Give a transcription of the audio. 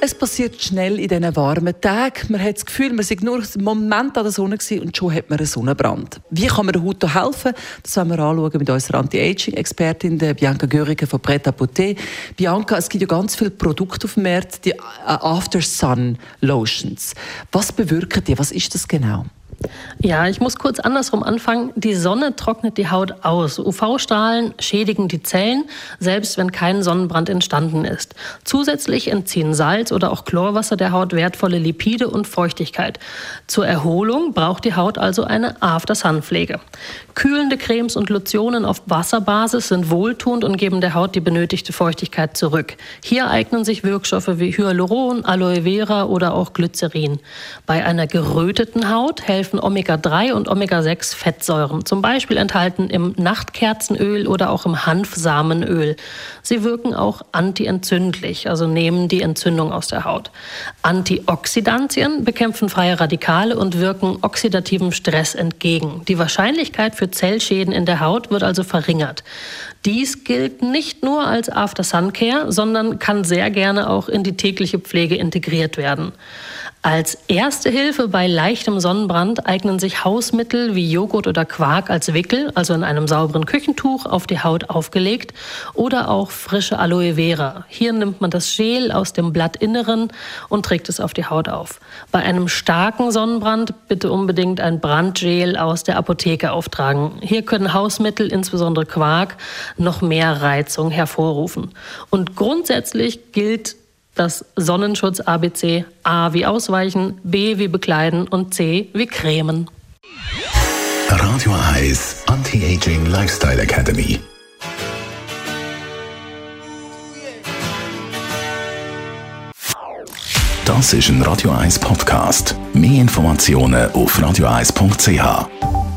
es passiert schnell in diesen warmen Tagen. Man hat das Gefühl, man sei nur einen Moment an der Sonne und schon hat man einen Sonnenbrand. Wie kann man der Haut helfen? Das wollen wir anschauen mit unserer Anti-Aging-Expertin Bianca Göriger von Pret Beauté. Bianca, es gibt ja ganz viele Produkte auf dem Markt, die After-Sun-Lotions. Was bewirken die? Was ist das genau? Ja, ich muss kurz andersrum anfangen. Die Sonne trocknet die Haut aus. UV-Strahlen schädigen die Zellen, selbst wenn kein Sonnenbrand entstanden ist. Zusätzlich entziehen Salz oder auch Chlorwasser der Haut wertvolle Lipide und Feuchtigkeit. Zur Erholung braucht die Haut also eine After-Sun-Pflege. Kühlende Cremes und Lotionen auf Wasserbasis sind wohltuend und geben der Haut die benötigte Feuchtigkeit zurück. Hier eignen sich Wirkstoffe wie Hyaluron, Aloe Vera oder auch Glycerin. Bei einer geröteten Haut helfen helfen Omega-3 und Omega-6-Fettsäuren, zum Beispiel enthalten im Nachtkerzenöl oder auch im Hanfsamenöl. Sie wirken auch antientzündlich, also nehmen die Entzündung aus der Haut. Antioxidantien bekämpfen freie Radikale und wirken oxidativem Stress entgegen. Die Wahrscheinlichkeit für Zellschäden in der Haut wird also verringert. Dies gilt nicht nur als After-Sun-Care, sondern kann sehr gerne auch in die tägliche Pflege integriert werden. Als erste Hilfe bei leichtem Sonnenbrand eignen sich Hausmittel wie Joghurt oder Quark als Wickel, also in einem sauberen Küchentuch auf die Haut aufgelegt, oder auch frische Aloe Vera. Hier nimmt man das Gel aus dem Blattinneren und trägt es auf die Haut auf. Bei einem starken Sonnenbrand bitte unbedingt ein Brandgel aus der Apotheke auftragen. Hier können Hausmittel, insbesondere Quark, noch mehr Reizung hervorrufen. Und grundsätzlich gilt das Sonnenschutz ABC A wie ausweichen, B wie bekleiden und C wie cremen. Radio Eyes Anti-Aging Lifestyle Academy. Das ist ein Radio 1 Podcast. Mehr Informationen auf radio1.ch.